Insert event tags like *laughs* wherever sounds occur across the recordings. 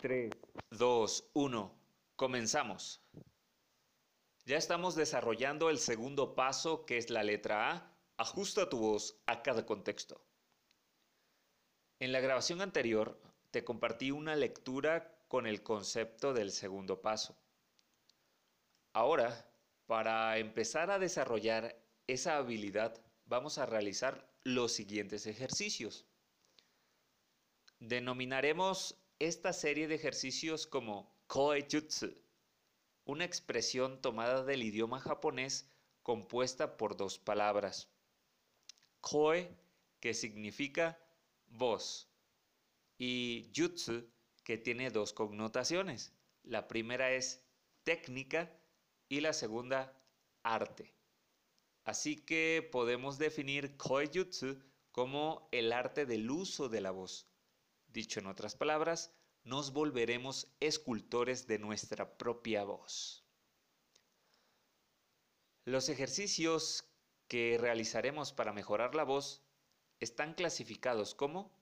3, 2, 1. Comenzamos. Ya estamos desarrollando el segundo paso que es la letra A. Ajusta tu voz a cada contexto. En la grabación anterior te compartí una lectura con el concepto del segundo paso. Ahora, para empezar a desarrollar esa habilidad, vamos a realizar los siguientes ejercicios. Denominaremos esta serie de ejercicios como Koe-jutsu, una expresión tomada del idioma japonés compuesta por dos palabras. Koe, que significa voz, y jutsu, que tiene dos connotaciones. La primera es técnica y la segunda arte. Así que podemos definir Koe-jutsu como el arte del uso de la voz. Dicho en otras palabras, nos volveremos escultores de nuestra propia voz. Los ejercicios que realizaremos para mejorar la voz están clasificados como,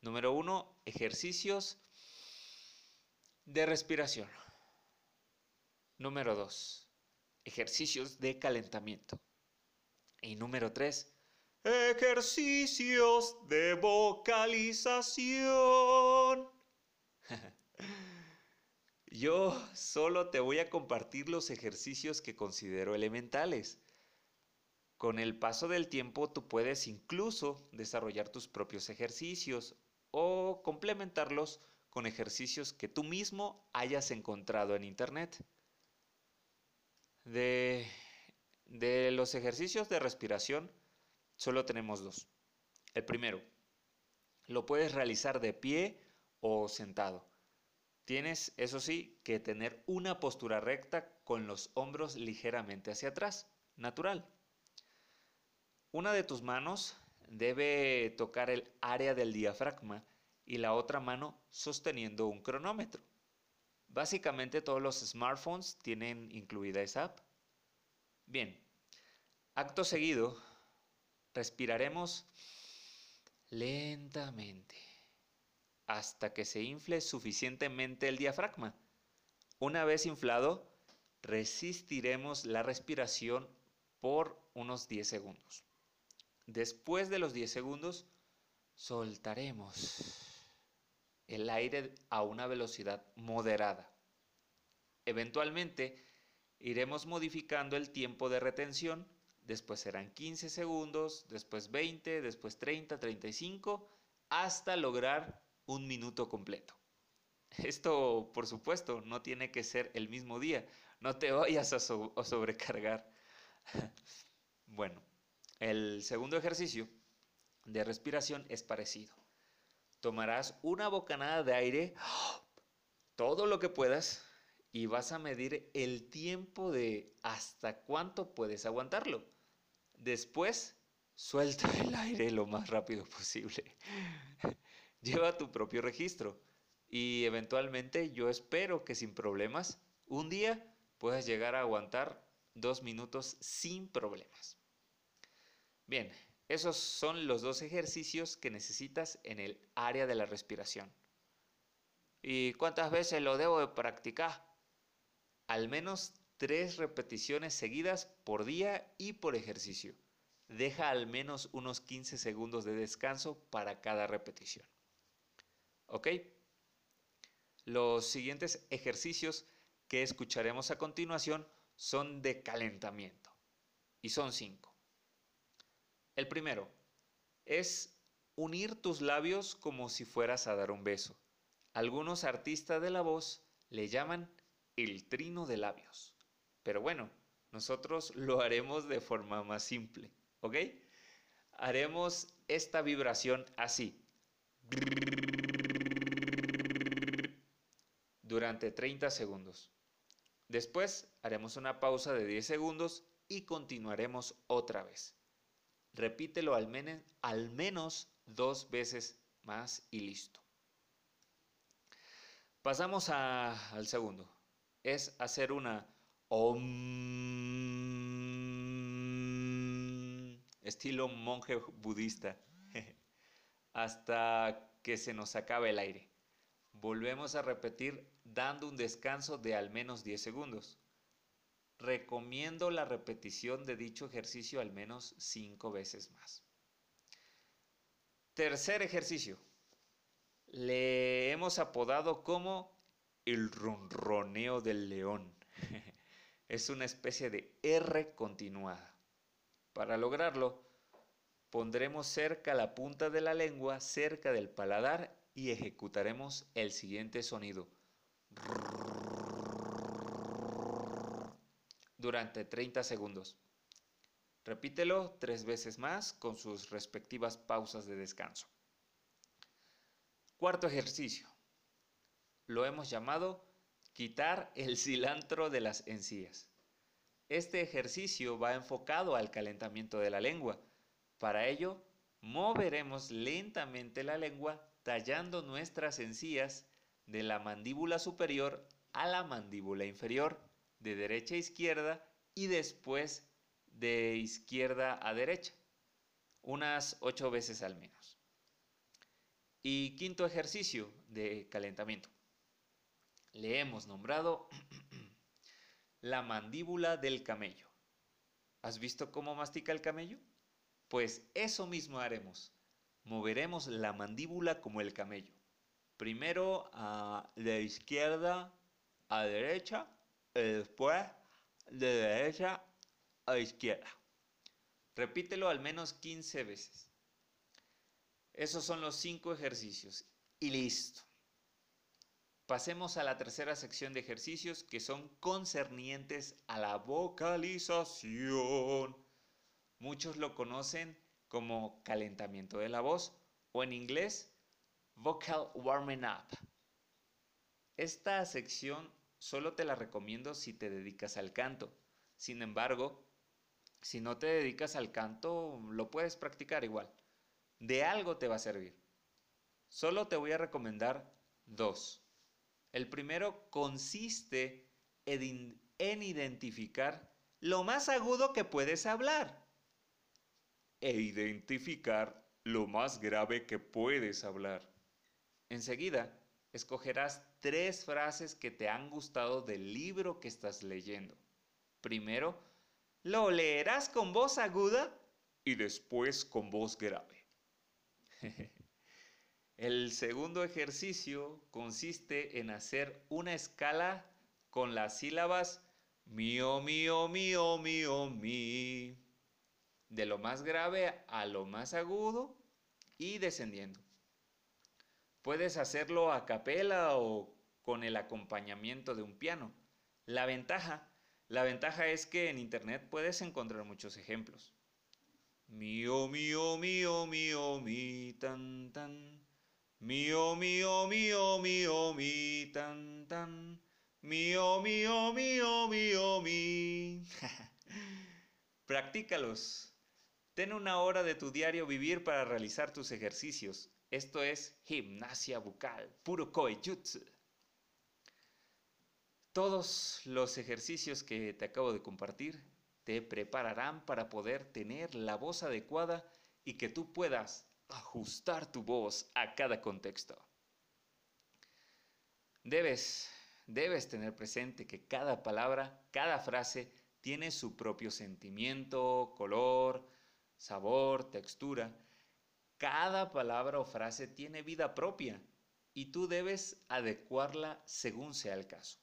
número uno, ejercicios de respiración. Número dos, ejercicios de calentamiento. Y número tres, Ejercicios de vocalización. *laughs* Yo solo te voy a compartir los ejercicios que considero elementales. Con el paso del tiempo tú puedes incluso desarrollar tus propios ejercicios o complementarlos con ejercicios que tú mismo hayas encontrado en internet. De, de los ejercicios de respiración, solo tenemos dos. El primero, lo puedes realizar de pie o sentado. Tienes, eso sí, que tener una postura recta con los hombros ligeramente hacia atrás, natural. Una de tus manos debe tocar el área del diafragma y la otra mano sosteniendo un cronómetro. Básicamente todos los smartphones tienen incluida esa app. Bien, acto seguido Respiraremos lentamente hasta que se infle suficientemente el diafragma. Una vez inflado, resistiremos la respiración por unos 10 segundos. Después de los 10 segundos, soltaremos el aire a una velocidad moderada. Eventualmente, iremos modificando el tiempo de retención después serán 15 segundos, después 20, después 30, 35, hasta lograr un minuto completo. *laughs* Esto, por supuesto, no tiene que ser el mismo día, no te vayas a, sobrecargar. *laughs* bueno, el segundo ejercicio de respiración es parecido. Tomarás una bocanada de aire, todo lo que puedas, y vas a medir el tiempo de hasta cuánto puedes aguantarlo. Después, suelta *laughs* el aire lo más rápido posible. *laughs* Lleva tu propio registro y eventualmente yo espero que sin problemas un día puedas llegar a aguantar dos minutos sin problemas. Bien, esos son los dos ejercicios que necesitas en el área de la respiración. ¿Y cuántas veces lo debo de practicar? al menos tres repeticiones seguidas por día y por ejercicio. Deja al menos unos 15 segundos de descanso para cada repetición. ¿Ok? Los siguientes ejercicios que escucharemos a continuación son de calentamiento y son cinco. El primero es unir tus labios como si fueras a dar un beso. Algunos artistas de la voz le llaman el trino de labios. Pero bueno, nosotros *laughs* lo haremos de forma más simple, ¿ok? Haremos esta vibración así. Durante 30 segundos. Después haremos una pausa de 10 segundos y continuaremos otra vez. Repítelo al, al menos dos veces más y listo. Pasamos al segundo es hacer una om estilo monje budista *laughs* hasta que se nos acabe el aire. Volvemos a repetir dando un descanso de al menos 10 segundos. Recomiendo la repetición de dicho ejercicio al menos 5 veces más. Tercer ejercicio. Le hemos apodado como el ronroneo del león. *laughs* es una especie de R continuada. Para lograrlo, pondremos cerca la punta de la lengua, cerca del paladar y ejecutaremos el siguiente sonido. Durante 30 segundos. Repítelo tres veces más con sus respectivas pausas de descanso. Cuarto ejercicio. Lo hemos llamado quitar el cilantro de las encías. Este ejercicio va enfocado al calentamiento de la lengua. Para ello, moveremos lentamente la lengua tallando nuestras encías de la mandíbula superior a la mandíbula inferior, de derecha a izquierda y después de izquierda a derecha, unas ocho veces al menos. Y quinto ejercicio de calentamiento. Le hemos nombrado *clears throat* la mandíbula del camello. ¿Has visto cómo mastica el camello? Pues eso mismo haremos moveremos la mandíbula como el camello. Primero a la izquierda a derecha y después de derecha a izquierda. Repítelo al menos 15 veces. Esos son los cinco ejercicios y listo. Pasemos a la tercera sección de ejercicios que son concernientes a la vocalización. Muchos lo conocen como calentamiento de la voz o en inglés vocal warming up. Esta sección solo te la recomiendo si te dedicas al canto. Sin embargo, si no te dedicas al canto, lo puedes practicar igual. De algo te va a servir. Solo te voy a recomendar dos. El primero consiste en, identificar lo más agudo que puedes hablar e identificar lo más grave que puedes hablar. Enseguida, escogerás tres frases que te han gustado del libro que estás leyendo. Primero, lo leerás con voz aguda y después con voz grave. *laughs* El segundo ejercicio consiste en hacer una escala con las sílabas mío, mío, mío, mío, mi de lo más grave a lo más agudo y descendiendo. Puedes hacerlo a capela o con el acompañamiento de un piano. La ventaja, la ventaja es que en internet puedes encontrar muchos ejemplos. Mío, mío, mío, mío, mi, tan, tan. Mío, mío, mío, mío, mi, tan, tan. Mío, mío, mío, mío, mi. *laughs* Practícalos. Ten una hora de tu diario vivir para realizar tus ejercicios. Esto es gimnasia bucal, puro koejutsu. Todos los ejercicios que te acabo de compartir te prepararán para poder tener la voz adecuada y que tú puedas ajustar tu voz a cada contexto. Debes, debes tener presente que cada palabra, cada frase tiene su propio sentimiento, color, sabor, textura. Cada palabra o frase tiene vida propia y tú debes adecuarla según sea el caso.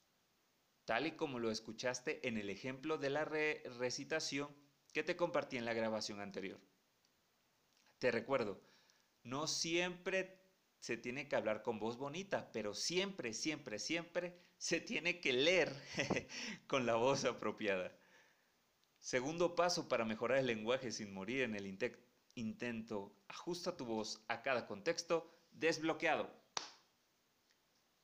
Tal y como lo escuchaste en el ejemplo de la recitación que te compartí en la grabación anterior. Te recuerdo, no siempre se tiene que hablar con voz bonita, pero siempre, siempre, siempre se tiene que leer *laughs* con la voz apropiada. Segundo paso para mejorar el lenguaje sin morir en el intento, ajusta tu voz a cada contexto desbloqueado.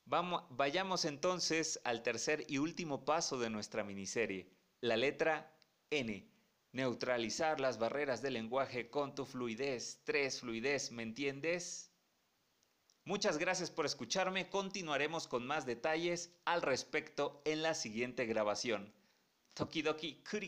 Vamos, vayamos entonces al tercer y último paso de nuestra miniserie, la letra N Neutralizar las barreras del lenguaje con tu fluidez. Tres, fluidez, ¿me entiendes? Muchas gracias por escucharme. Continuaremos con más detalles al respecto en la siguiente grabación. 時々ク